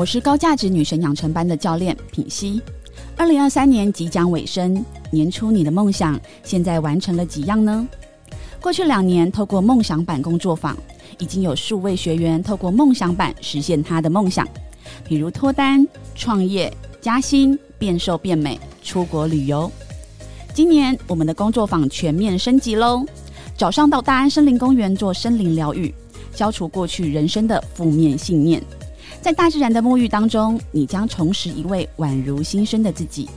我是高价值女神养成班的教练品溪。二零二三年即将尾声，年初你的梦想现在完成了几样呢？过去两年，透过梦想版工作坊，已经有数位学员透过梦想版实现他的梦想，比如脱单、创业、加薪、变瘦变美、出国旅游。今年我们的工作坊全面升级喽！早上到大安森林公园做森林疗愈，消除过去人生的负面信念。在大自然的沐浴当中，你将重拾一位宛如新生的自己。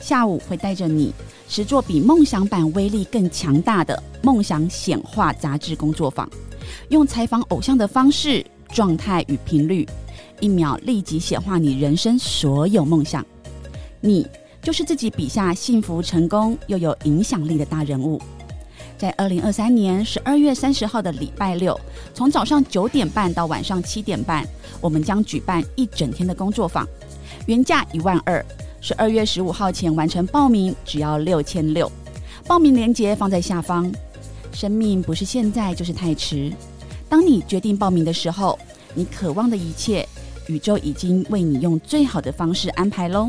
下午会带着你实作比梦想版威力更强大的梦想显化杂志工作坊，用采访偶像的方式、状态与频率，一秒立即显化你人生所有梦想。你就是自己笔下幸福、成功又有影响力的大人物。在二零二三年十二月三十号的礼拜六，从早上九点半到晚上七点半，我们将举办一整天的工作坊，原价一万二，十二月十五号前完成报名只要六千六，报名链接放在下方。生命不是现在就是太迟，当你决定报名的时候，你渴望的一切，宇宙已经为你用最好的方式安排喽。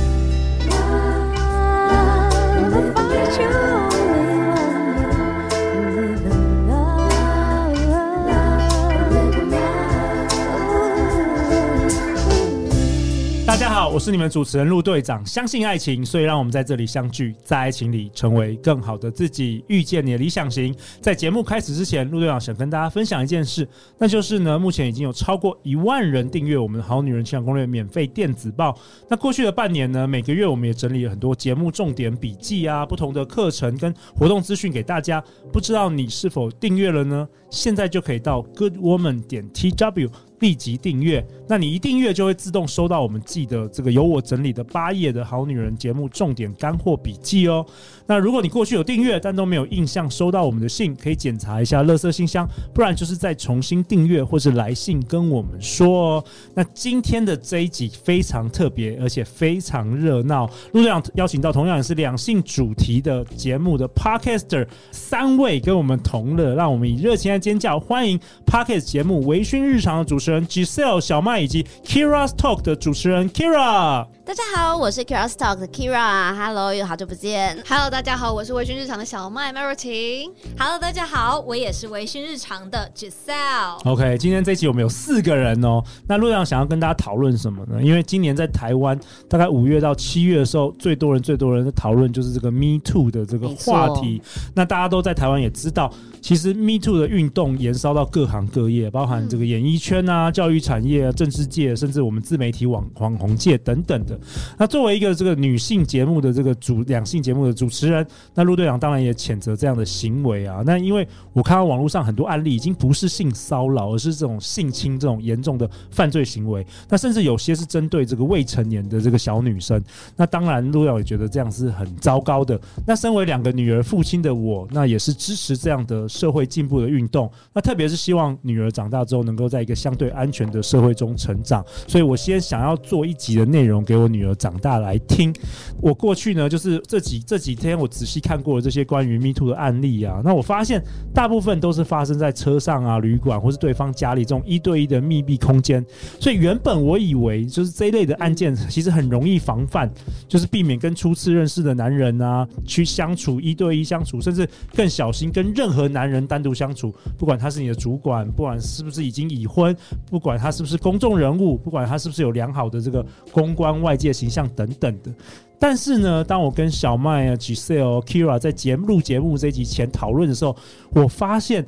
我是你们主持人陆队长，相信爱情，所以让我们在这里相聚，在爱情里成为更好的自己，遇见你的理想型。在节目开始之前，陆队长想跟大家分享一件事，那就是呢，目前已经有超过一万人订阅我们的好女人情场攻略免费电子报。那过去的半年呢，每个月我们也整理了很多节目重点笔记啊，不同的课程跟活动资讯给大家。不知道你是否订阅了呢？现在就可以到 Good Woman 点 TW。立即订阅，那你一订阅就会自动收到我们寄的这个由我整理的八页的好女人节目重点干货笔记哦。那如果你过去有订阅，但都没有印象收到我们的信，可以检查一下垃圾信箱，不然就是再重新订阅或是来信跟我们说哦。那今天的这一集非常特别，而且非常热闹。陆队长邀请到同样也是两性主题的节目的 Podcaster 三位跟我们同乐，让我们以热情的尖叫欢迎 Podcast 节目微醺日常的主持人。Giselle 小麦以及 Keira's Talk 的主持人 Keira。大家好，我是 Keira's Talk 的 Keira。Hello，又好久不见。Hello，大家好，我是微醺日常的小麦 Melody。Hello，大家好，我也是微醺日常的 Giselle。OK，今天这一期我们有四个人哦。那陆阳想要跟大家讨论什么呢？因为今年在台湾，大概五月到七月的时候，最多人、最多人的讨论就是这个 Me Too 的这个话题。那大家都在台湾也知道，其实 Me Too 的运动延烧到各行各业，包含这个演艺圈啊。教育产业、政治界，甚至我们自媒体网网红界等等的。那作为一个这个女性节目的这个主两性节目的主持人，那陆队长当然也谴责这样的行为啊。那因为我看到网络上很多案例，已经不是性骚扰，而是这种性侵这种严重的犯罪行为。那甚至有些是针对这个未成年的这个小女生。那当然，陆队长也觉得这样是很糟糕的。那身为两个女儿父亲的我，那也是支持这样的社会进步的运动。那特别是希望女儿长大之后，能够在一个相对安。全的社会中成长，所以我先想要做一集的内容给我女儿长大来听。我过去呢，就是这几这几天我仔细看过了这些关于 Me Too 的案例啊，那我发现大部分都是发生在车上啊、旅馆或是对方家里这种一对一的密闭空间。所以原本我以为就是这一类的案件其实很容易防范，就是避免跟初次认识的男人啊去相处一对一相处，甚至更小心跟任何男男人单独相处，不管他是你的主管，不管是不是已经已婚。不管他是不是公众人物，不管他是不是有良好的这个公关外界形象等等的。但是呢，当我跟小麦啊、Giselle、Keira 在节目录节目这一集前讨论的时候，我发现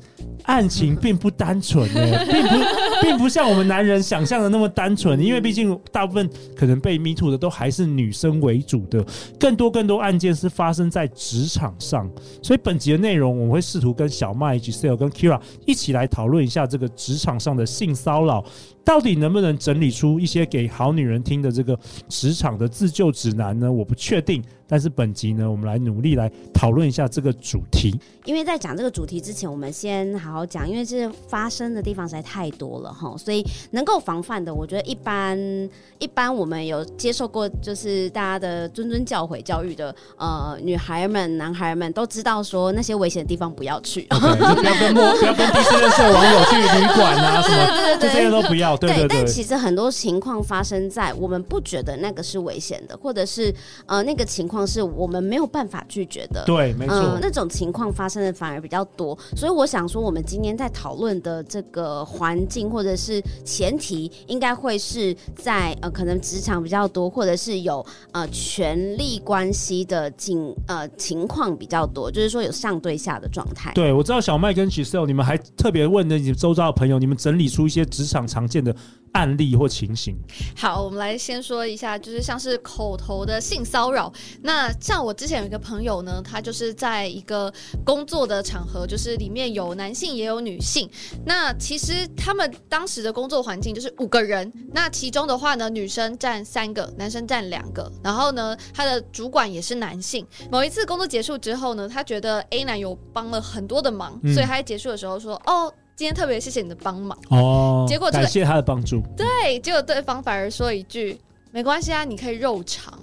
案情并不单纯诶，并不并不像我们男人想象的那么单纯。因为毕竟大部分可能被 Me Too 的都还是女生为主的，更多更多案件是发生在职场上。所以本集的内容，我们会试图跟小麦、Giselle 跟 Keira 一起来讨论一下这个职场上的性骚扰。到底能不能整理出一些给好女人听的这个职场的自救指南呢？我我不确定。但是本集呢，我们来努力来讨论一下这个主题。因为在讲这个主题之前，我们先好好讲，因为这发生的地方实在太多了哈，所以能够防范的，我觉得一般一般我们有接受过就是大家的谆谆教诲教育的呃女孩们、男孩们都知道说那些危险的地方不要去不要跟陌不要跟第四任社网友去旅馆啊什么，对对对，这些都不要。对对对，对，但其实很多情况发生在我们不觉得那个是危险的，或者是呃那个情况是我们没有办法拒绝的。对，没错，呃，那种情况发生的反而比较多。所以我想说，我们今天在讨论的这个环境或者是前提，应该会是在呃可能职场比较多，或者是有呃权力关系的境呃情况比较多，就是说有上对下的状态。对，我知道小麦跟 Giselle，你们还特别问的你周遭的朋友，你们整理出一些职场常见的。案例或情形。好，我们来先说一下，就是像是口头的性骚扰。那像我之前有一个朋友呢，他就是在一个工作的场合，就是里面有男性也有女性。那其实他们当时的工作环境就是五个人，那其中的话呢，女生占三个，男生占两个。然后呢，他的主管也是男性。某一次工作结束之后呢，他觉得 A 男有帮了很多的忙，嗯、所以他在结束的时候说：“哦。”今天特别谢谢你的帮忙哦，感谢他的帮助。对，结果对方反而说一句：“没关系啊，你可以肉偿。”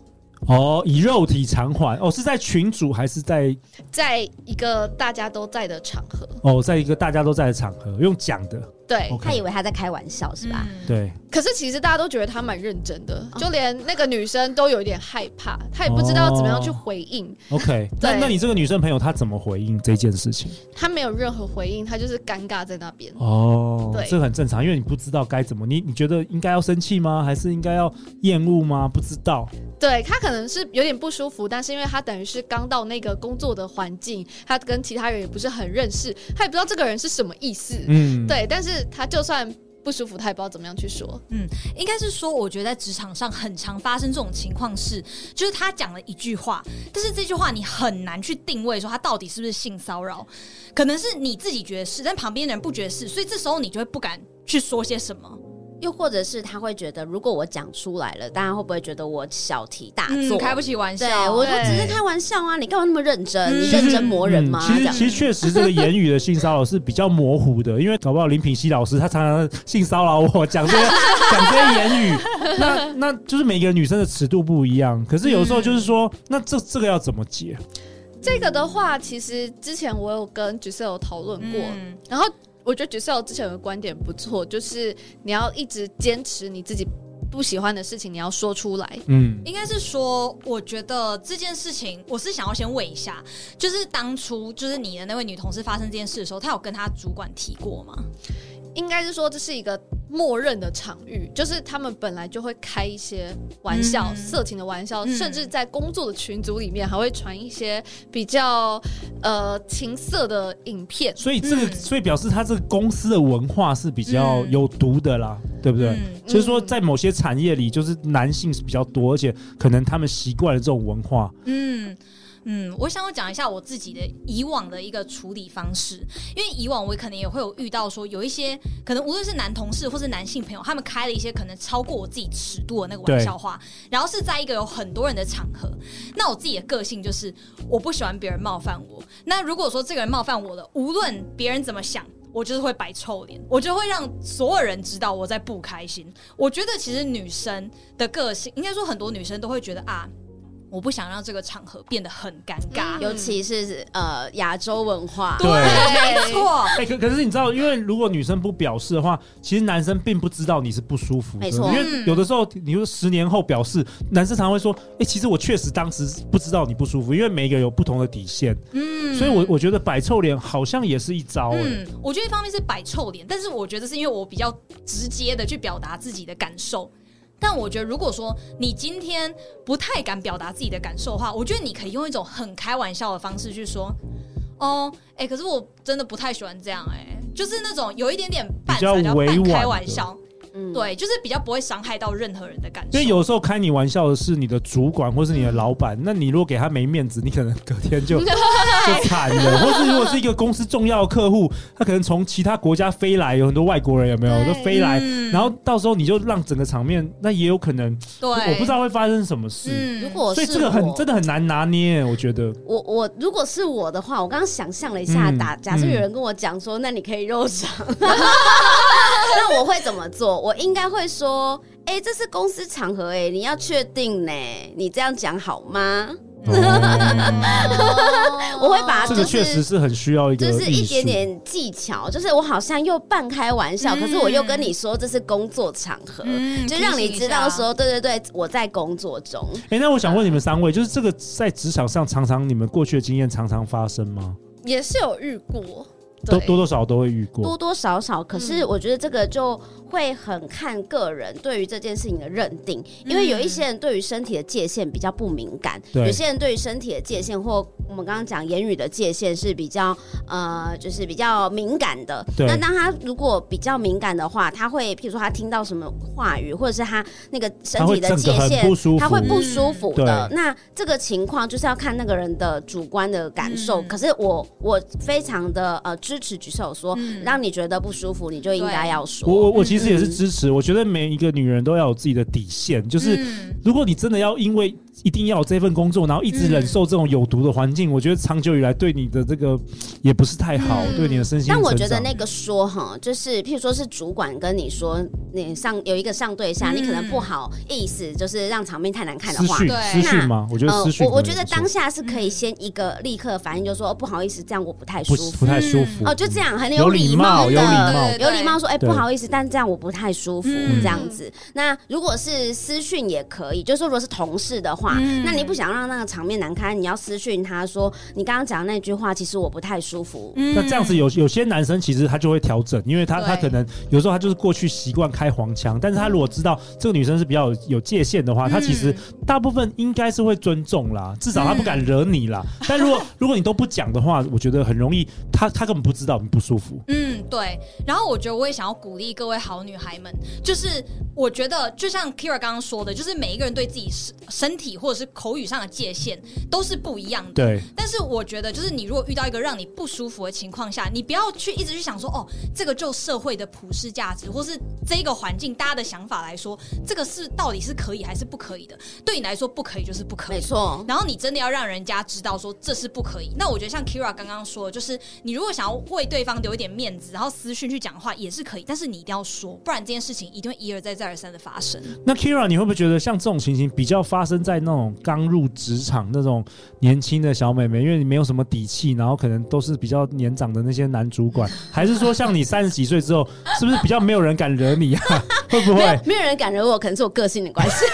哦，以肉体偿还哦，是在群组还是在在一个大家都在的场合？哦，在一个大家都在的场合，用讲的。对，okay. 他以为他在开玩笑是吧？嗯、对。可是其实大家都觉得他蛮认真的，就连那个女生都有一点害怕，她也不知道怎么样去回应。哦、OK，那那你这个女生朋友她怎么回应这件事情？她没有任何回应，她就是尴尬在那边。哦，对，这很正常，因为你不知道该怎么，你你觉得应该要生气吗？还是应该要厌恶吗？不知道。对，她可能是有点不舒服，但是因为她等于是刚到那个工作的环境，她跟其他人也不是很认识，她也不知道这个人是什么意思。嗯，对，但是他就算。不舒服，他也不知道怎么样去说。嗯，应该是说，我觉得在职场上很常发生这种情况是，就是他讲了一句话，但是这句话你很难去定位说他到底是不是性骚扰，可能是你自己觉得是，但旁边的人不觉得是，所以这时候你就会不敢去说些什么。又或者是他会觉得，如果我讲出来了，大家会不会觉得我小题大做，嗯、开不起玩笑？对，我我只是开玩笑啊，你干嘛那么认真？嗯、你认真磨人吗？嗯、其实其实确实这个言语的性骚扰是比较模糊的，因为搞不好林品熙老师他常常性骚扰我，讲这些 讲这些言语，那那就是每个女生的尺度不一样。可是有时候就是说，嗯、那这这个要怎么解？这个的话，其实之前我有跟 Giselle 有讨论过，嗯、然后。我觉得 Giselle 之前有个观点不错，就是你要一直坚持你自己不喜欢的事情，你要说出来。嗯，应该是说，我觉得这件事情，我是想要先问一下，就是当初就是你的那位女同事发生这件事的时候，她有跟她主管提过吗？应该是说，这是一个默认的场域，就是他们本来就会开一些玩笑，嗯、色情的玩笑，嗯、甚至在工作的群组里面还会传一些比较呃情色的影片。所以这个，嗯、所以表示他这个公司的文化是比较有毒的啦，嗯、对不对？嗯、就是说，在某些产业里，就是男性是比较多，而且可能他们习惯了这种文化。嗯。嗯，我想要讲一下我自己的以往的一个处理方式，因为以往我可能也会有遇到说有一些可能无论是男同事或是男性朋友，他们开了一些可能超过我自己尺度的那个玩笑话，然后是在一个有很多人的场合，那我自己的个性就是我不喜欢别人冒犯我。那如果说这个人冒犯我了，无论别人怎么想，我就是会摆臭脸，我就会让所有人知道我在不开心。我觉得其实女生的个性，应该说很多女生都会觉得啊。我不想让这个场合变得很尴尬，嗯、尤其是呃亚洲文化。对，没错。哎，可可是你知道，因为如果女生不表示的话，其实男生并不知道你是不舒服的。没错，因为有的时候，你说十年后表示，男生常常会说：“哎，其实我确实当时不知道你不舒服。”因为每一个有不同的底线。嗯，所以我我觉得摆臭脸好像也是一招。嗯，我觉得一方面是摆臭脸，但是我觉得是因为我比较直接的去表达自己的感受。但我觉得，如果说你今天不太敢表达自己的感受的话，我觉得你可以用一种很开玩笑的方式去说：“哦，哎、欸，可是我真的不太喜欢这样、欸，哎，就是那种有一点点半比较半开玩笑。”对，就是比较不会伤害到任何人的感觉。因为有时候开你玩笑的是你的主管或是你的老板，那你如果给他没面子，你可能隔天就 就惨了。或是如果是一个公司重要的客户，他可能从其他国家飞来，有很多外国人有没有对都飞来，嗯然后到时候你就让整个场面，那也有可能，对，我不知道会发生什么事。嗯如果是所以这个很真的很难拿捏，我觉得。我我如果是我的话，我刚刚想象了一下，嗯打假设有人跟我讲说，那你可以肉偿，那我会怎么做？我应该会说，哎、这是公司场合、哎，你要确定呢，你这样讲好吗？哦 我会把它这个就是确实是很需要一个就是一点点技巧，就是我好像又半开玩笑，嗯可是我又跟你说这是工作场合，嗯就让你知道说，对对对，我在工作中。哎、那我想问你们三位，就是这个在职场上常常你们过去的经验常常发生吗？也是有遇过，对都多多少少都会遇过。多多少少，可是我觉得这个就会很看个人对于这件事情的认定，因为有一些人对于身体的界限比较不敏感，有些人对于身体的界限或我们刚刚讲言语的界限是比较呃，就是比较敏感的。那当他如果比较敏感的话，他会譬如说他听到什么话语，或者是他那个身体的界限他会不舒服的。嗯那这个情况就是要看那个人的主观的感受。嗯可是我我非常的呃支持举手说，嗯。让你觉得不舒服，你就应该要说。我我我其实也是支持，我觉得每一个女人都要有自己的底线，就是嗯。如果你真的要因为一定要有这份工作，然后一直忍受这种有毒的环境，我觉得长久以来对你的这个 也不是太好，嗯对你的身心但我觉得那个说哈，就是譬如说是主管跟你说，你上有一个上对下，嗯你可能不好意思，就是让场面太难看的话。私讯对私讯吗？我觉得呃私讯我我觉得当下是可以先一个立刻反应，就说、哦、不好意思，这样我不太舒服不不。太舒服哦，就这样很有礼貌的，有礼貌对对有礼貌说，哎、对不好意思，但这样我不太舒服，嗯这样子。那如果是私讯也可以，就是说如果是同事的话，嗯那你不想让那个场面难堪，你要私讯他说，你刚刚讲的那句话，其实我不太舒服。嗯那这样子有有些男生其实他就会调整，因为他他可能有时候他就是过去习惯开黄腔，但是他如果知道这个女生是比较有有界限的话，他其实大部分应该是会尊重啦，至少他不敢惹你啦。但如果如果你都不讲的话，我觉得很容易他他根本不知道你不舒服。嗯，对。然后我觉得我也想要鼓励各位好女孩们，就是我觉得就像 Kira 刚刚说的，就是每一个人对自己身身体或者是口语上的界限都是不一样的。对，但是我觉得，就是你如果遇到一个让你不舒服的情况下，你不要去一直去想说，哦，这个就社会的普世价值，或是这个环境大家的想法来说，这个是到底是可以还是不可以的？对你来说不可以就是不可以，没错。然后你真的要让人家知道说这是不可以。那我觉得像 Kira 刚刚说的，就是你如果想要为对方留一点面子，然后私讯去讲话也是可以，但是你一定要说，不然这件事情一定会一而再再而三的发生。那 Kira，你会不会觉得像这种情形比较发生在那种刚入职场那种年轻的小美眉，因为你没有什么底气，然后可能都是比较年长的那些男主管，还是说像你三十几岁之后，是不是比较没有人敢惹你啊？会不会？没有人敢惹我，可能是我个性的关系。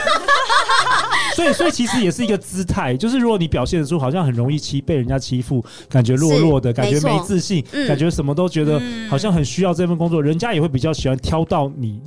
所以，所以其实也是一个姿态，就是如果你表现得出好像很容易欺被人家欺负，感觉弱弱的，感觉没自信，嗯感觉什么都觉得好像很需要这份工作，人家也会比较喜欢挑到你。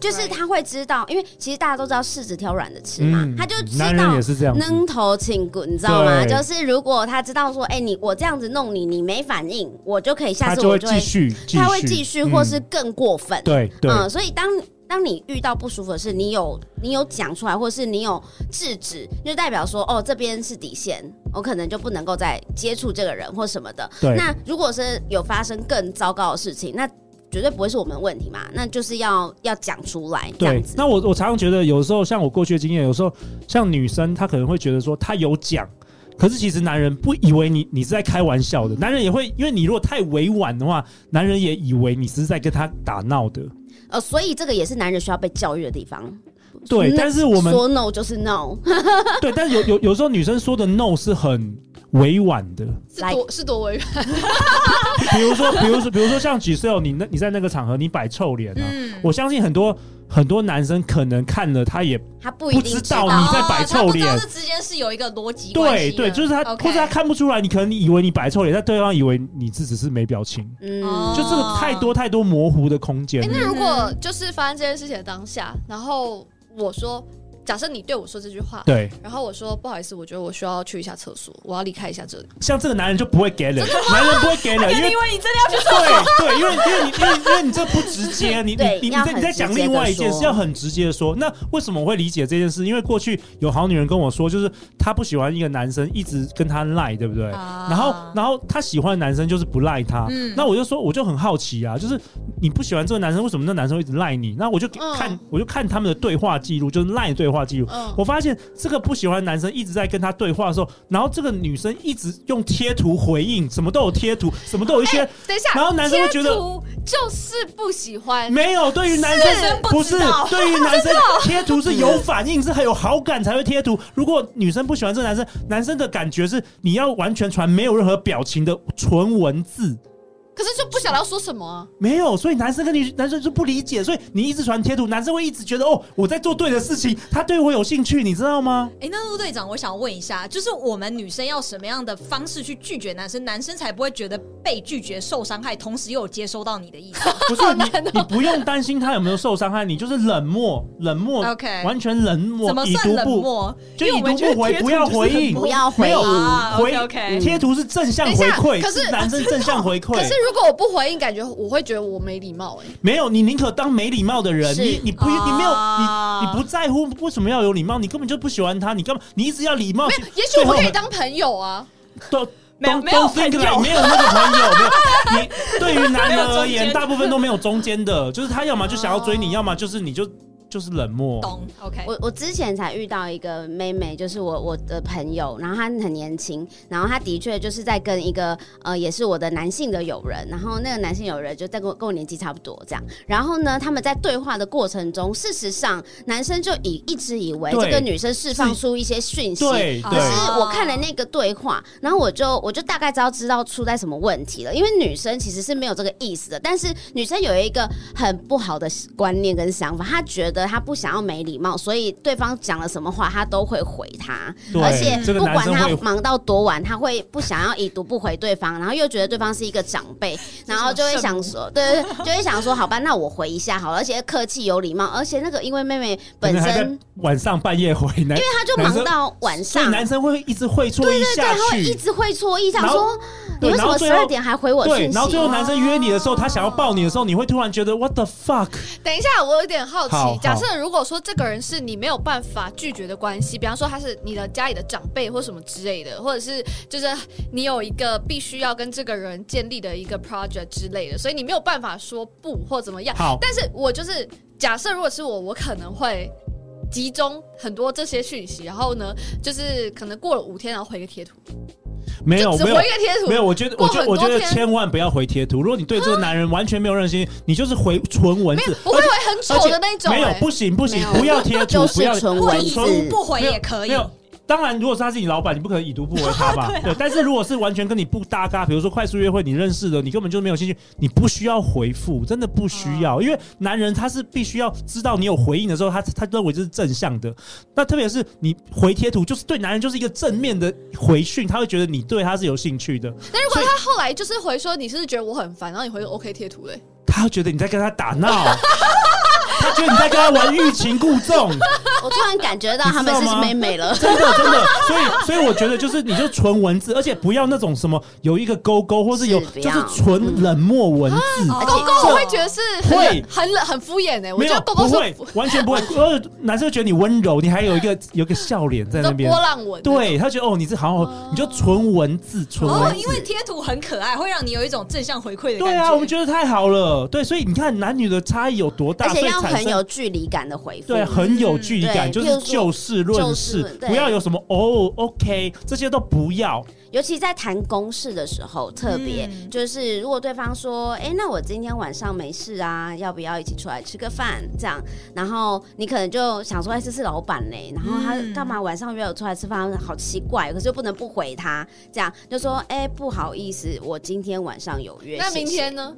就是他会知道，因为其实大家都知道柿子挑软的吃嘛，嗯他就知男人道也是这样扔头请滚，你知道吗？就是如果他知道说，哎、你我这样子弄你，你没反应，我就可以下次我就会继，续，他会继续，嗯或是更过分。对对。嗯，所以当当你遇到不舒服的事，你有你有讲出来，或是你有制止，就代表说，哦，这边是底线，我可能就不能够再接触这个人或什么的。对那如果是有发生更糟糕的事情，那绝对不会是我们的问题嘛，那就是要要讲出来对，。那我我常常觉得，有时候像我过去的经验，有时候像女生，她可能会觉得说她有讲，可是其实男人不以为你你是在开玩笑的，男人也会因为你如果太委婉的话，男人也以为你是在跟他打闹的。呃，所以这个也是男人需要被教育的地方。对，但是我们说 no 就是 no，对，但是有有有时候女生说的 no 是很委婉的，是多是多委婉，比如说比如说比如说像 Giselle，你那你在那个场合你摆臭脸啊，嗯，我相信很多很多男生可能看了他也他不一定不知道道。你在摆臭脸。这之间是有一个逻辑关系对对，就是他或者他看不出来，你可能你以为你摆臭脸，但对方以为你这只是没表情，嗯，哦就这个太多太多模糊的空间。那如果就是发生这件事情的当下，然后我说假设你对我说这句话，对，然后我说不好意思，我觉得我需要去一下厕所，我要离开一下这里。像这个男人就不会给了，男人不会给了，因为因为你真的要去厕所，对对，因为因为你因为因为你这不直接，你对你你在你在讲另外一件事，要很直接的说。那为什么我会理解这件事？因为过去有好女人跟我说，就是她不喜欢一个男生一直跟她赖，对不对？啊然后然后她喜欢的男生就是不赖她。嗯那我就说，我就很好奇啊，就是你不喜欢这个男生，为什么那男生会一直赖你？那我就嗯看我就看他们的对话记录，就是赖对话记录。嗯，我发现这个不喜欢男生一直在跟他对话的时候，然后这个女生一直用贴图回应，什么都有贴图，什么都有一些。等一下，然后男生会觉得就是不喜欢，没有，对于男生是不不是对于男生 贴图是有反应，是很有好感才会贴图。如果女生不喜欢这个男生，男生的感觉是你要完全传没有任何表情的纯文字。可是就不晓得要说什么啊。没有，所以男生跟你男生就不理解，所以你一直传贴图，男生会一直觉得哦，我在做对的事情，他对我有兴趣，你知道吗？哎、那陆队长，我想问一下，就是我们女生要什么样的方式去拒绝男生，男生才不会觉得被拒绝受伤害，同时又有接收到你的意思？不是你，你不用担心他有没有受伤害，你就是冷漠，冷漠 OK 完全冷漠，怎么算冷漠？就已因为我们觉得读不回，不要回应，不要回没有应啊回 OK，OK 贴图是正向回馈，可是男生 正向回馈可是，如果我不回应，感觉我会觉得我没礼貌哎、没有，你宁可当没礼貌的人，你你不你没有啊你你不在乎为什么要有礼貌，你根本就不喜欢他，你干嘛？你一直要礼貌，没有，也许我们可以当朋友啊。都都没有没有都 think 朋友。没有那个朋友，没有。你对于男人而言，大部分都没有中间的，就是他要么就想要追你，要么就是你就就是冷漠。懂？OK，我我之前才遇到一个妹妹，就是我我的朋友，然后她很年轻，然后她的确就是在跟一个呃也是我的男性的友人，然后那个男性友人就在跟我跟我年纪差不多这样，然后呢他们在对话的过程中，事实上男生就以一直以为这个女生释放出一些讯息，可对对是我看了那个对话，然后我就我就大概知道知道出在什么问题了，因为女生其实是没有这个意思的，但是女生有一个很不好的观念跟想法，她觉得她不想要没礼貌，所以对方讲了什么话，他都会回他，而且不管他忙到多晚，他会不想要已读不回对方，然后又觉得对方是一个长辈，然后就会想说，对对对，就会想说，好吧，那我回一下好了，而且客气有礼貌，而且那个因为妹妹本身，晚上半夜回男，因为他就忙到晚上，男生会一直会错意对对对，下他会一。直会错意，想然后说你对为什么十二点还回我对讯，息？然后最后男生约你的时候，他想要抱你的时候，你会突然觉得 What the fuck？等一下，我有点好奇。假设如果说这个人是你没有办法拒绝的关系，比方说他是你的家里的长辈或什么之类的，或者是就是你有一个必须要跟这个人建立的一个 project 之类的，所以你没有办法说不或怎么样。好，但是我就是假设，如果是我，我可能会集中很多这些讯息，然后呢，就是可能过了五天，然后回个贴图，没有没有回一个贴图，没有，我觉得我觉得我觉得千万不要回贴图。如果你对这个男人完全没有任心，你就是回纯文字，不会回很丑的那种、没有欸，不行不行不要贴图，不要纯文字不回也可以没。有。当然，如果是他是你老板，你不可能已读不回他吧？对。但是如果是完全跟你不搭嘎，比如说快速约会，你认识的，你根本就没有兴趣，你不需要回复，真的不需要，因为男人他是必须要知道你有回应的时候，他他认为这是正向的。那特别是你回贴图，就是对男人就是一个正面的回讯，他会觉得你对他是有兴趣的。那如果他后来就是回说你是不是觉得我很烦，然后你回个 OK 贴图嘞？他会觉得你在跟他打闹，他觉得你在跟他玩欲擒故纵。我突然感觉到他们是妹妹了。真的真的，所以所以我觉得就是你就纯文字，而且不要那种什么有一个勾勾，或是有就是纯冷漠文字。哦勾勾我会觉得是很会很冷很敷衍哎、我没有觉得勾勾不会，完全不会。呃，男生会觉得你温柔，你还有一个有一个笑脸在那边波。浪纹，对他觉得哦，你是好好，你就纯文字，纯哦文，字。因为贴图很可爱，会让你有一种正向回馈的感觉。对啊，我们觉得太好了。对，所以你看男女的差异有多大，而且要很有距离感的回复。对，很有距离感，就是就事论事不要有什么哦，OK，这些都不要。尤其在谈公事的时候，特别、嗯就是如果对方说：“哎、那我今天晚上没事啊，要不要一起出来吃个饭？”这样，然后你可能就想说：“哎、这是老板嘞，然后他嗯干嘛晚上约我出来吃饭？好奇怪，可是又不能不回他。”这样就说：“哎、不好意思，我今天晚上有约。”那明天呢？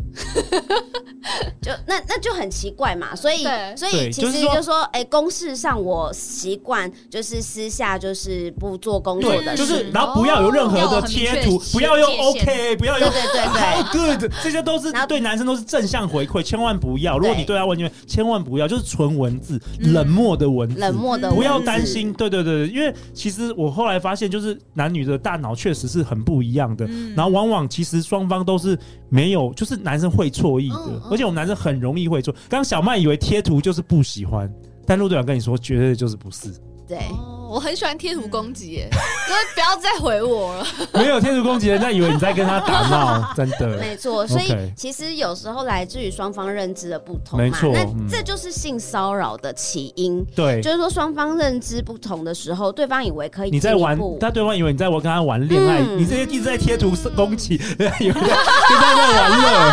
就那那就很奇怪嘛，所以以对。所以其对就是说实就说，哎，公事上我习惯就是私下就是不做工作，的事，就是然后不要有任何的贴图，哦不要用 OK，不要用对对对对。good，这些都是对男生都是正向回馈，千万不要。如果你对对他问句，千万不要，就是纯文字，冷漠的文字，冷漠的不要担心。对对对，因为其实我后来发现，就是男女的大脑确实是很不一样的，嗯。然后往往其实双方都是没有，就是男生会错意的嗯，嗯。而且我们男生很容易会错。刚刚小麦以为贴图就是不喜欢，但陆队长跟你说，绝对就是不是。对。哦，我很喜欢贴图攻击耶，就是不要再回我了。没有贴图攻击，人家以为你在跟他打闹，真的。没错，所以其实有时候来自于双方认知的不同嘛，没错那嗯这就是性骚扰的起因。对，就是说，双方认知不同的时候，对方以为可以你在玩但对方以为你在玩跟他玩恋爱，嗯你这些一直在贴图攻击，人 家以为在跟他在玩乐。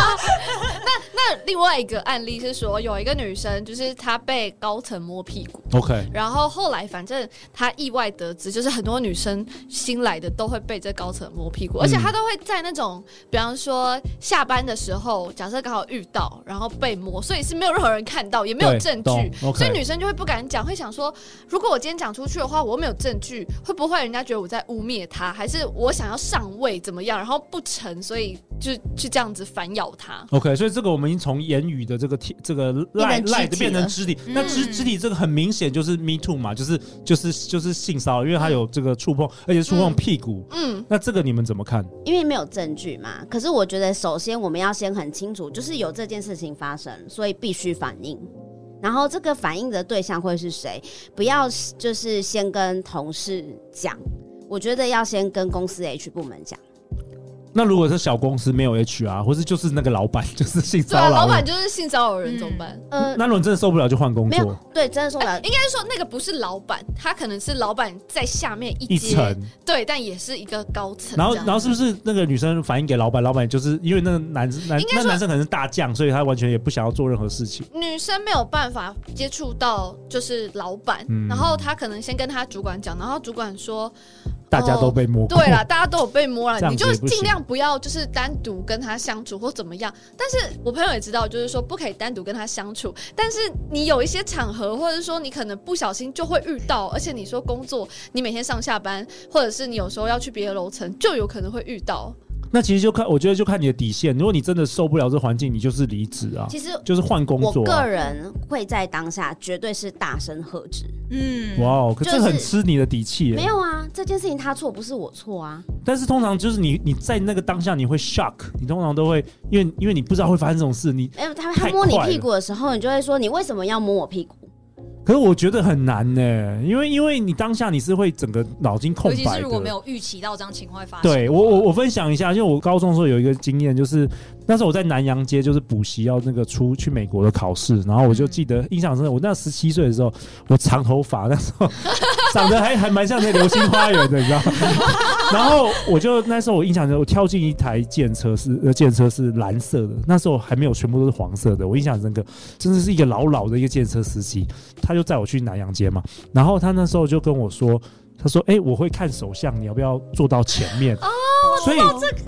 那另外一个案例是说，有一个女生，就是她被高层摸屁股，OK，然后后来反正她意外得知，就是很多女生新来的都会被这高层摸屁股，嗯。而且她都会在那种，比方说下班的时候，假设刚好遇到，然后被摸，所以是没有任何人看到，也没有证据，OK。所以女生就会不敢讲，会想说，如果我今天讲出去的话，我没有证据，会不会人家觉得我在污蔑她，还是我想要上位怎么样，然后不成，所以就去这样子反咬她。OK，所以这个我们已经从言语的这个体这个赖赖的变成肢体，嗯那肢肢体这个很明显就是 Me Too 嘛，就是就是就是性骚扰，因为他有这个触碰，而且触碰屁股。嗯，那这个你们怎么看？因为没有证据嘛。可是我觉得，首先我们要先很清楚，就是有这件事情发生，所以必须反应。然后这个反应的对象会是谁？不要就是先跟同事讲，我觉得要先跟公司 H 部门讲。那如果是小公司没有 HR，或是就是那个老板 就是性骚对啊，扰，老板就是性骚扰人怎么办？呃，那如果你真的受不了就换工没有作，对，真的受不了，应该是说那个不是老板，他可能是老板在下面一层。对，但也是一个高层。然后，然后是不是那个女生反映给老板？老板就是因为那个男男应该说那男生可能是大将，所以他完全也不想要做任何事情。女生没有办法接触到就是老板，嗯然后他可能先跟他主管讲，然后主管说，大家都被摸过。对了，大家都有被摸这了，你就尽量不要就是单独跟他相处或怎么样。但是我朋友也知道，就是说不可以单独跟他相处，但是你有一些场合，或者说你可能不小心就会遇到，而且你说工作，你每天上下班，或者是你有时候要去别的楼层，就有可能会遇到。那其实就看，我觉得就看你的底线。如果你真的受不了这环境，你就是离职啊，其实就是换工作、啊。个人会在当下绝对是大声喝止。嗯，哇哦，可是这很吃你的底气耶。没有啊，这件事情他错不是我错啊。但是通常就是你你在那个当下你会 shock，你通常都会因为因为你不知道会发生这种事，你哎、他他摸你屁股的时候，你就会说你为什么要摸我屁股？可是我觉得很难呢，因为因为你当下你是会整个脑筋空尤其白的。是如果没有预期到这样情况会发生，对我我我分享一下，因为我高中的时候有一个经验，就是那时候我在南洋街就是补习要那个出去美国的考试，然后我就记得印象深刻，我那十七岁的时候，我长头发，那时候 长得还还蛮像那流星花园的，你知道吗？然后我就那时候我印象中，我跳进一台电车是呃电车是蓝色的，那时候还没有全部都是黄色的，我印象很深刻，真的是一个老老的一个电车司机，他就载我去南洋街嘛，然后他那时候就跟我说。他说：“哎、我会看手相，你要不要坐到前面？” 哦，所以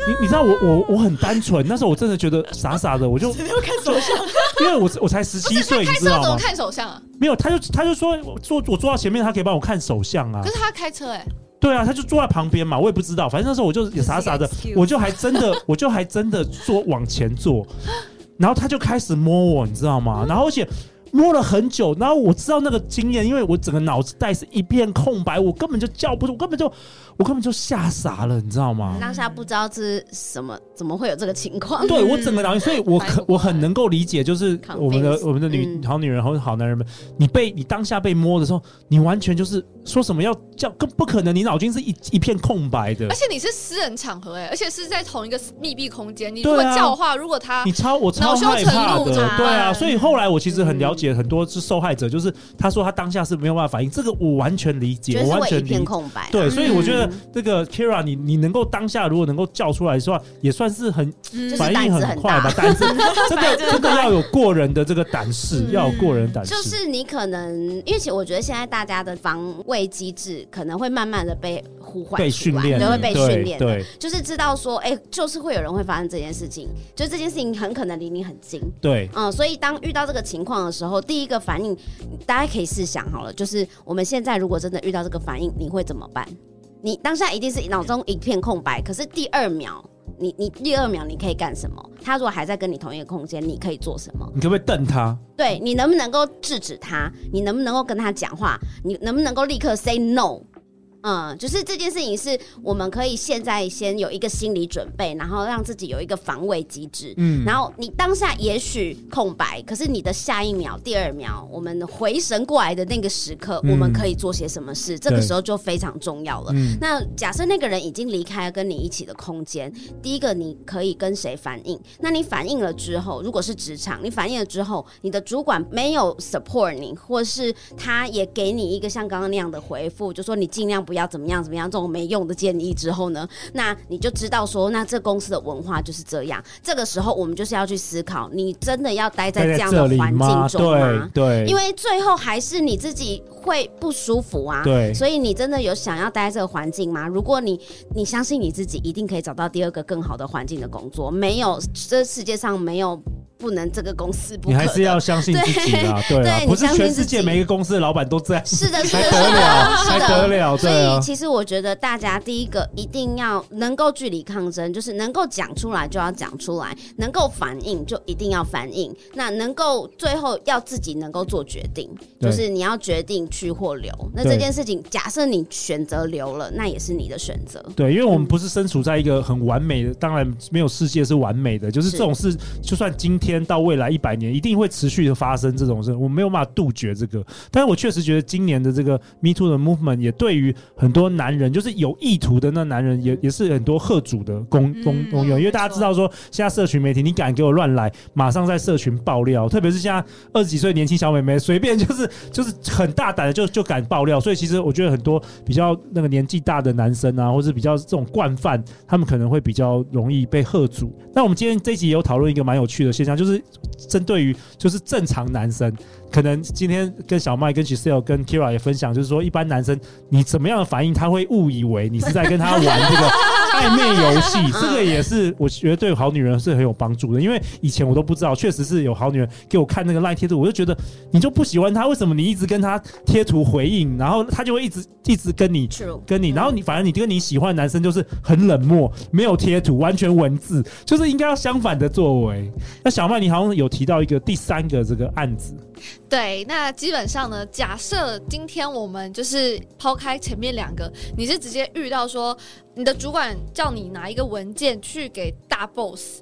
你你知道我我我很单纯，那时候我真的觉得 傻傻的，我就没有看手相，因为我我才十七岁，你开车怎么知道吗？看手相啊？没有，他就他就说我坐我坐到前面，他可以帮我看手相啊可。是他开车哎、对啊，他就坐在旁边嘛，我也不知道，反正那时候我就也傻傻的这 是一个 excuse，我就还真的我就还真的坐往前坐，然后他就开始摸我，你知道吗？然后而且。摸了很久，然后我知道那个经验，因为我整个脑袋是一片空白，我根本就叫不出，我根本就我根本就吓傻了，你知道吗？当下不知道是什么，怎么会有这个情况？对我整个脑筋，所以我可我很能够理解，就是我们的我们的女、嗯好女人或者好男人们，你被你当下被摸的时候，你完全就是说什么要叫，更不可能，你脑筋是一一片空白的而。且你是私人场合哎、而且是在同一个密闭空间，你如果叫的话，如果他你超我超恼羞害怕的对啊，所以后来我其实很了解很多是受害者，就是他说他当下是没有办法反应，这个我完全理解，我完全理解。片空白啊。对，所以我觉得嗯这个 Kira，你你能够当下如果能够叫出来的话，也算是很嗯反应很快吧，胆子 真的真的要有过人的这个胆识，嗯要有过人的胆识。就是你可能，因为其实我觉得现在大家的防卫卫机制可能会慢慢的被呼唤被训练，对，会被训练，对，就是知道说，哎、欸，就是会有人会发生这件事情，就这件事情很可能离你很近，对，嗯，所以当遇到这个情况的时候，第一个反应，大家可以试想好了，就是我们现在如果真的遇到这个反应，你会怎么办？你当下一定是脑中一片空白，可是第二秒。你你第二秒你可以干什么？他如果还在跟你同一个空间，你可以做什么？你可不可以瞪他？对，你能不能够制止他？你能不能够跟他讲话？你能不能够立刻 say no？嗯，就是这件事情是我们可以现在先有一个心理准备，然后让自己有一个防卫机制。嗯，然后你当下也许空白，可是你的下一秒、第二秒，我们回神过来的那个时刻，嗯、我们可以做些什么事？这个时候就非常重要了。嗯、那假设那个人已经离开了跟你一起的空间，第一个你可以跟谁反映？那你反映了之后，如果是职场，你反映了之后，你的主管没有 support 你，或是他也给你一个像刚刚那样的回复，就说你尽量。不要怎么样怎么样这种没用的建议之后呢，那你就知道说，那这公司的文化就是这样。这个时候我们就是要去思考，你真的要待在这样的环境中吗？对，对，因为最后还是你自己会不舒服啊。对，所以你真的有想要待在这个环境吗？如果你你相信你自己，一定可以找到第二个更好的环境的工作。没有，这世界上没有。不能这个公司不可，你还是要相信自己啊！对，不是全世界每一个公司的老板都这样，是的，是的，还得了，是的，还得了。所以其实我觉得大家第一个一定要能够据理抗争，就是能够讲出来就要讲出来，能够反应就一定要反应。那能够最后要自己能够做决定，就是你要决定去或留。那这件事情，假设你选择留了，那也是你的选择。对，因为我们不是身处在一个很完美的，当然没有世界是完美的，就是这种事，就算今天。天到未来一百年，一定会持续的发生这种事，我没有办法杜绝这个。但是我确实觉得今年的这个 Me Too 的 movement 也对于很多男人，就是有意图的那男人也，也也是很多贺主的功功功用。因为大家知道说，现在社群媒体，你敢给我乱来，马上在社群爆料。特别是现在二十几岁年轻小美眉，随便就是 就是很大胆的就就敢爆料。所以其实我觉得很多比较那个年纪大的男生啊，或是比较这种惯犯，他们可能会比较容易被贺主。那我们今天这一集也有讨论一个蛮有趣的现象。就是针对于就是正常男生，可能今天跟小麦、跟 Giselle、跟 Kyria 也分享，就是说一般男生你怎么样的反应，他会误以为你是在跟他玩这个暧昧游戏。这个也是我觉得对好女人是很有帮助的，因为以前我都不知道，确实是有好女人给我看那个 LINE 贴图，我就觉得你就不喜欢他，为什么你一直跟他贴图回应，然后他就会一直一直跟你跟你，然后你反而你跟你喜欢的男生就是很冷漠，没有贴图，完全文字，就是应该要相反的作为。那小麦，你好像有提到一个第三个这个案子。对，那基本上呢，假设今天我们就是抛开前面两个，你是直接遇到说你的主管叫你拿一个文件去给大 boss，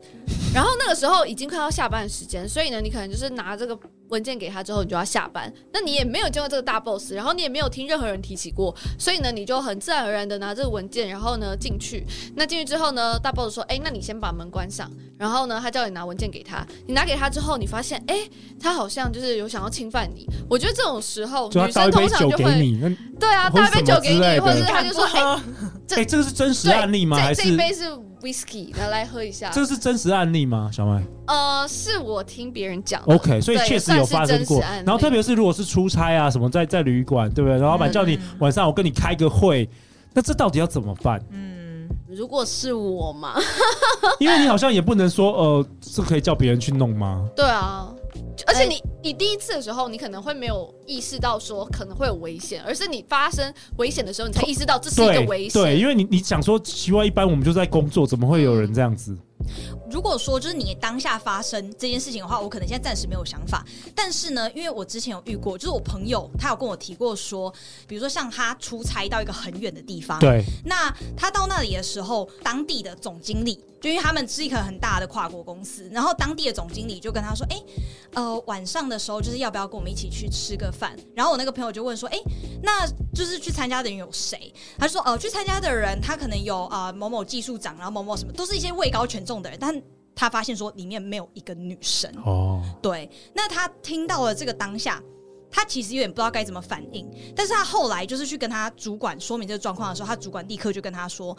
然后那个时候已经快要下班时间，所以呢，你可能就是拿这个。文件给他之后，你就要下班。那你也没有见过这个大 boss，然后你也没有听任何人提起过，所以呢，你就很自然而然的拿这个文件，然后呢进去。那进去之后呢，大 boss 说：“哎、欸，那你先把门关上。”然后呢，他叫你拿文件给他。你拿给他之后，你发现，哎、欸，他好像就是有想要侵犯你。我觉得这种时候，女生通常就会，对啊，倒一杯酒给你，或者是他就说：“哎、欸，这、欸、这个是真实案例吗？还是这一杯是？” Whisky，拿来喝一下。这是真实案例吗，小麦？呃，是我听别人讲。OK，所以确实有发生过。然后特别是如果是出差啊什么，在在旅馆，对不对？然后老板叫你晚上我跟你开个会，嗯、那这到底要怎么办？嗯，如果是我嘛，因为你好像也不能说呃，是可以叫别人去弄吗？对啊。而且你你第一次的时候，你可能会没有意识到说可能会有危险，而是你发生危险的时候，你才意识到这是一个危险。对，因为你你想说，奇怪，一般我们就在工作，怎么会有人这样子？如果说就是你当下发生这件事情的话，我可能现在暂时没有想法。但是呢，因为我之前有遇过，就是我朋友他有跟我提过说，比如说像他出差到一个很远的地方，对，那他到那里的时候，当地的总经理，就因为他们是一个很大的跨国公司，然后当地的总经理就跟他说，哎、欸，呃，晚上的时候就是要不要跟我们一起去吃个饭？然后我那个朋友就问说，哎、欸，那就是去参加的人有谁？他就说，呃，去参加的人他可能有啊、呃、某某技术长，然后某某什么，都是一些位高权重的人，但他发现说里面没有一个女生哦，对，那他听到了这个当下，他其实有点不知道该怎么反应，但是他后来就是去跟他主管说明这个状况的时候，他主管立刻就跟他说，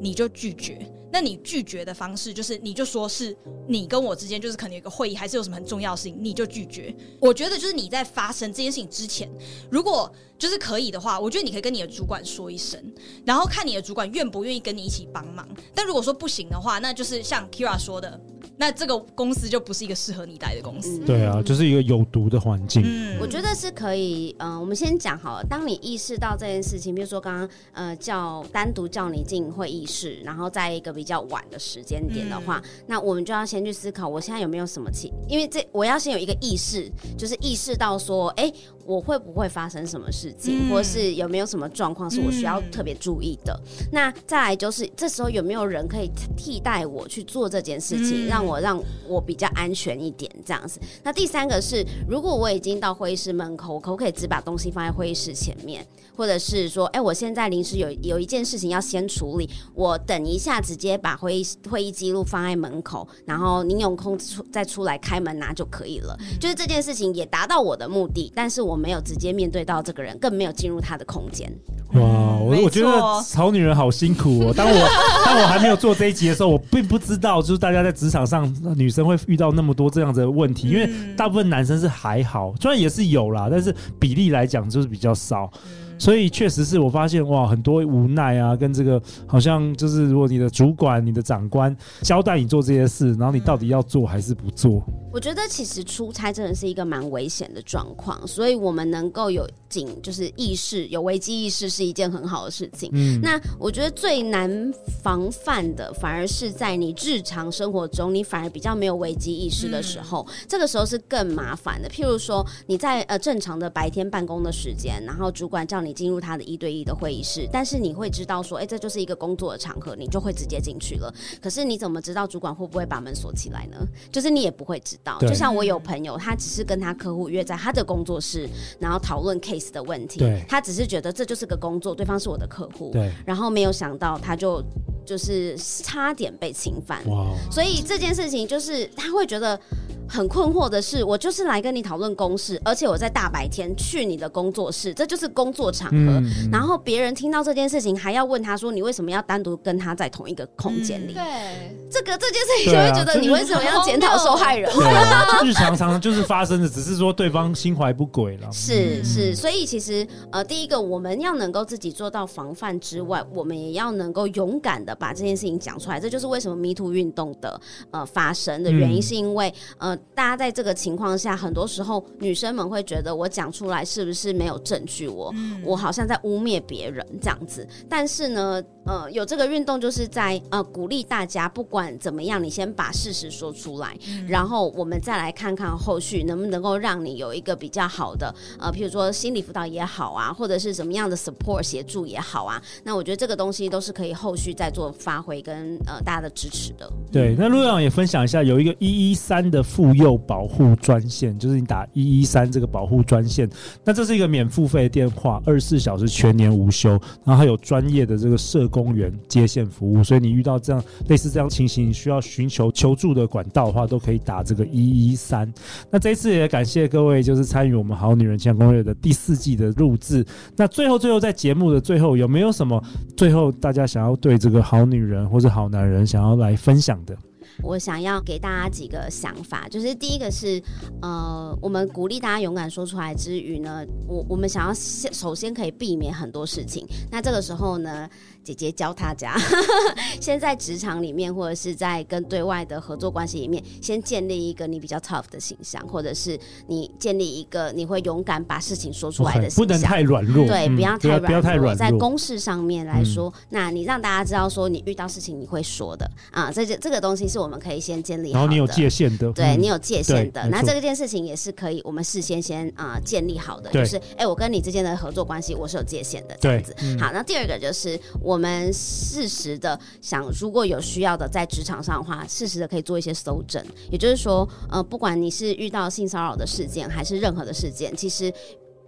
你就拒绝。那你拒绝的方式就是，你就说是你跟我之间就是可能有个会议，还是有什么很重要的事情，你就拒绝。我觉得就是你在发生这件事情之前，如果就是可以的话，我觉得你可以跟你的主管说一声，然后看你的主管愿不愿意跟你一起帮忙。但如果说不行的话，那就是像 Kira 说的。那这个公司就不是一个适合你待的公司。嗯、对啊，就是一个有毒的环境。嗯，我觉得是可以。嗯、呃，我们先讲好了。当你意识到这件事情，比如说刚刚呃叫单独叫你进会议室，然后在一个比较晚的时间点的话，嗯、那我们就要先去思考，我现在有没有什么情？因为这我要先有一个意识，就是意识到说，哎、欸。我会不会发生什么事情，嗯、或是有没有什么状况是我需要特别注意的？嗯、那再来就是这时候有没有人可以替代我去做这件事情，嗯、让我让我比较安全一点这样子。那第三个是，如果我已经到会议室门口，我可不可以只把东西放在会议室前面，或者是说，哎，我现在临时有有一件事情要先处理，我等一下直接把会议会议记录放在门口，然后您有空出再出来开门拿就可以了。嗯、就是这件事情也达到我的目的，但是我。没有直接面对到这个人，更没有进入他的空间。哇，我我觉得好女人好辛苦哦。当我 当我还没有做这一集的时候，我并不知道，就是大家在职场上女生会遇到那么多这样子的问题。因为大部分男生是还好，虽然也是有啦，但是比例来讲就是比较少。所以确实是我发现哇，很多无奈啊，跟这个好像就是，如果你的主管、你的长官交代你做这些事，然后你到底要做还是不做？我觉得其实出差真的是一个蛮危险的状况，所以我们能够有警就是意识、有危机意识是一件很好的事情。嗯，那我觉得最难防范的，反而是在你日常生活中，你反而比较没有危机意识的时候，嗯、这个时候是更麻烦的。譬如说你在呃正常的白天办公的时间，然后主管叫你进入他的一对一的会议室，但是你会知道说，哎、欸，这就是一个工作的场合，你就会直接进去了。可是你怎么知道主管会不会把门锁起来呢？就是你也不会知道。就像我有朋友，他只是跟他客户约在他的工作室，然后讨论 case 的问题。对他只是觉得这就是个工作，对方是我的客户。对然后没有想到，他就就是差点被侵犯。哇所以这件事情就是他会觉得。很困惑的是，我就是来跟你讨论公事，而且我在大白天去你的工作室，这就是工作场合。嗯、然后别人听到这件事情，还要问他说：“你为什么要单独跟他在同一个空间里？”嗯、对，这个这件事情就会觉得你为什么要检讨受害人？对啊、日常常常就是发生的，只是说对方心怀不轨了。是是，所以其实呃，第一个我们要能够自己做到防范之外，我们也要能够勇敢的把这件事情讲出来。这就是为什么 Me Too 运动的呃发生的原因，是因为呃。大家在这个情况下，很多时候女生们会觉得我讲出来是不是没有证据？我、嗯、我好像在污蔑别人这样子。但是呢，呃，有这个运动就是在呃鼓励大家，不管怎么样，你先把事实说出来，嗯、然后我们再来看看后续能不能够让你有一个比较好的呃，譬如说心理辅导也好啊，或者是什么样的 support 协助也好啊。那我觉得这个东西都是可以后续再做发挥跟呃大家的支持的。对，那陆阳也分享一下，有一个一一三的妇幼保护专线，就是你打一一三这个保护专线，那这是一个免付费的电话，二二十四小时全年无休，然后还有专业的这个社工员接线服务，所以你遇到这样类似这样情形，需要寻求求助的管道的话，都可以打这个一一三。那这一次也感谢各位，就是参与我们好女人情感攻略的第四季的录制。那最后最后在节目的最后，有没有什么最后大家想要对这个好女人或者好男人想要来分享的？我想要给大家几个想法，就是第一个是，呃，我们鼓励大家勇敢说出来之余呢，我我们想要先首先可以避免很多事情。那这个时候呢，姐姐教大家，先在职场里面或者是在跟对外的合作关系里面，先建立一个你比较 tough 的形象，或者是你建立一个你会勇敢把事情说出来的形象，不能太软弱，对，不要太软弱。不要太软弱。在公事上面来说，嗯、那你让大家知道说你遇到事情你会说的啊，这这这个东西是我们可以先建立。然后你有界限的，对你有界限的，那这个件事情也是可以我们事先先啊、呃、建立好的，就是哎，我跟你之间的合作关系我是有界限的这样子。嗯、好，那第二个就是我们适时的想，如果有需要的在职场上的话，适时的可以做一些搜证，也就是说，呃，不管你是遇到性骚扰的事件还是任何的事件，其实。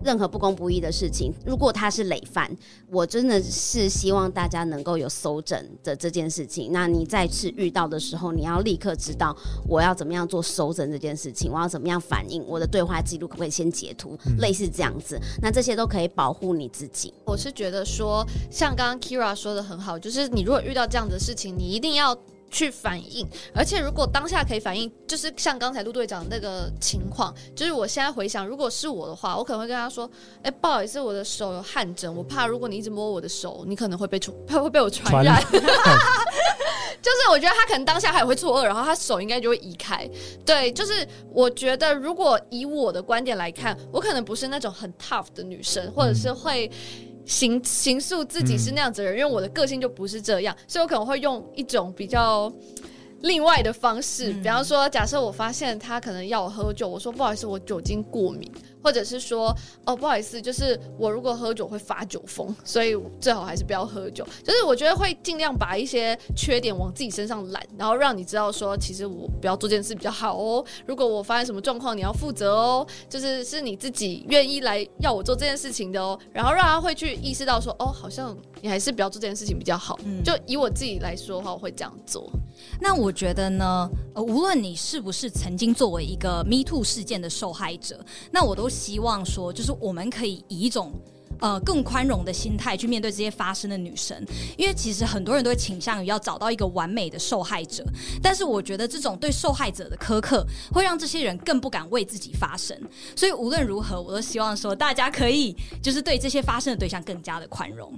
任何不公不义的事情，如果他是累犯，我真的是希望大家能够有搜证的这件事情。那你再次遇到的时候，你要立刻知道我要怎么样做搜证这件事情，我要怎么样反应，我的对话记录可不可以先截图，嗯、类似这样子。那这些都可以保护你自己。我是觉得说，像刚刚 Keira 说的很好，就是你如果遇到这样的事情，你一定要。去反应，而且如果当下可以反应，就是像刚才陆队长那个情况，就是我现在回想，如果是我的话，我可能会跟他说：“哎、不好意思，我的手有汗疹，我怕如果你一直摸我的手，你可能会被传，会被我传染。”就是我觉得他可能当下还会错愕，然后他手应该就会移开。对，就是我觉得如果以我的观点来看，我可能不是那种很 tough 的女生，或者是会。形形塑自己是那样子的人，嗯，因为我的个性就不是这样，所以我可能会用一种比较另外的方式，嗯，比方说，假设我发现他可能要我喝酒，我说不好意思，我酒精过敏。或者是说，哦，不好意思，就是我如果喝酒会发酒疯，所以最好还是不要喝酒。就是我觉得会尽量把一些缺点往自己身上揽，然后让你知道说，其实我不要做这件事比较好哦。如果我发生什么状况，你要负责哦。就是是你自己愿意来要我做这件事情的哦。然后让他会去意识到说，哦，好像你还是不要做这件事情比较好。嗯，就以我自己来说的话，我会这样做。那我觉得呢，呃，无论你是不是曾经作为一个 Me Too 事件的受害者，那我都希望说，就是我们可以以一种呃更宽容的心态去面对这些发生的女生，因为其实很多人都会倾向于要找到一个完美的受害者，但是我觉得这种对受害者的苛刻会让这些人更不敢为自己发声，所以无论如何，我都希望说大家可以就是对这些发生的对象更加的宽容。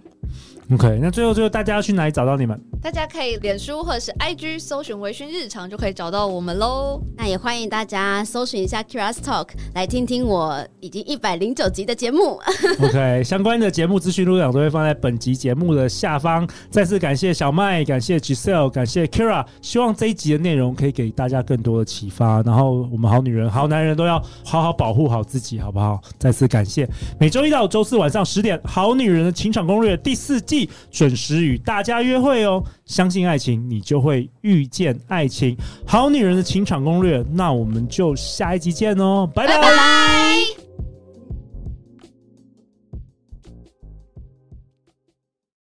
OK，那最后最后大家要去哪里找到你们？大家可以脸书或者是 IG 搜寻“微醺日常”就可以找到我们喽。那也欢迎大家搜寻一下 Keira's Talk 来听听我已经一百零九集的节目。OK，相关的节目资讯录像都会放在本集节目的下方。再次感谢小麦，感谢 Giselle，感谢 Kira。希望这一集的内容可以给大家更多的启发。然后我们好女人、好男人都要好好保护好自己，好不好？再次感谢。每周一到周四晚上十点，《好女人的情场攻略》第四季。准时与大家约会哦！相信爱情，你就会遇见爱情。好女人的情场攻略，那我们就下一集见哦！拜拜。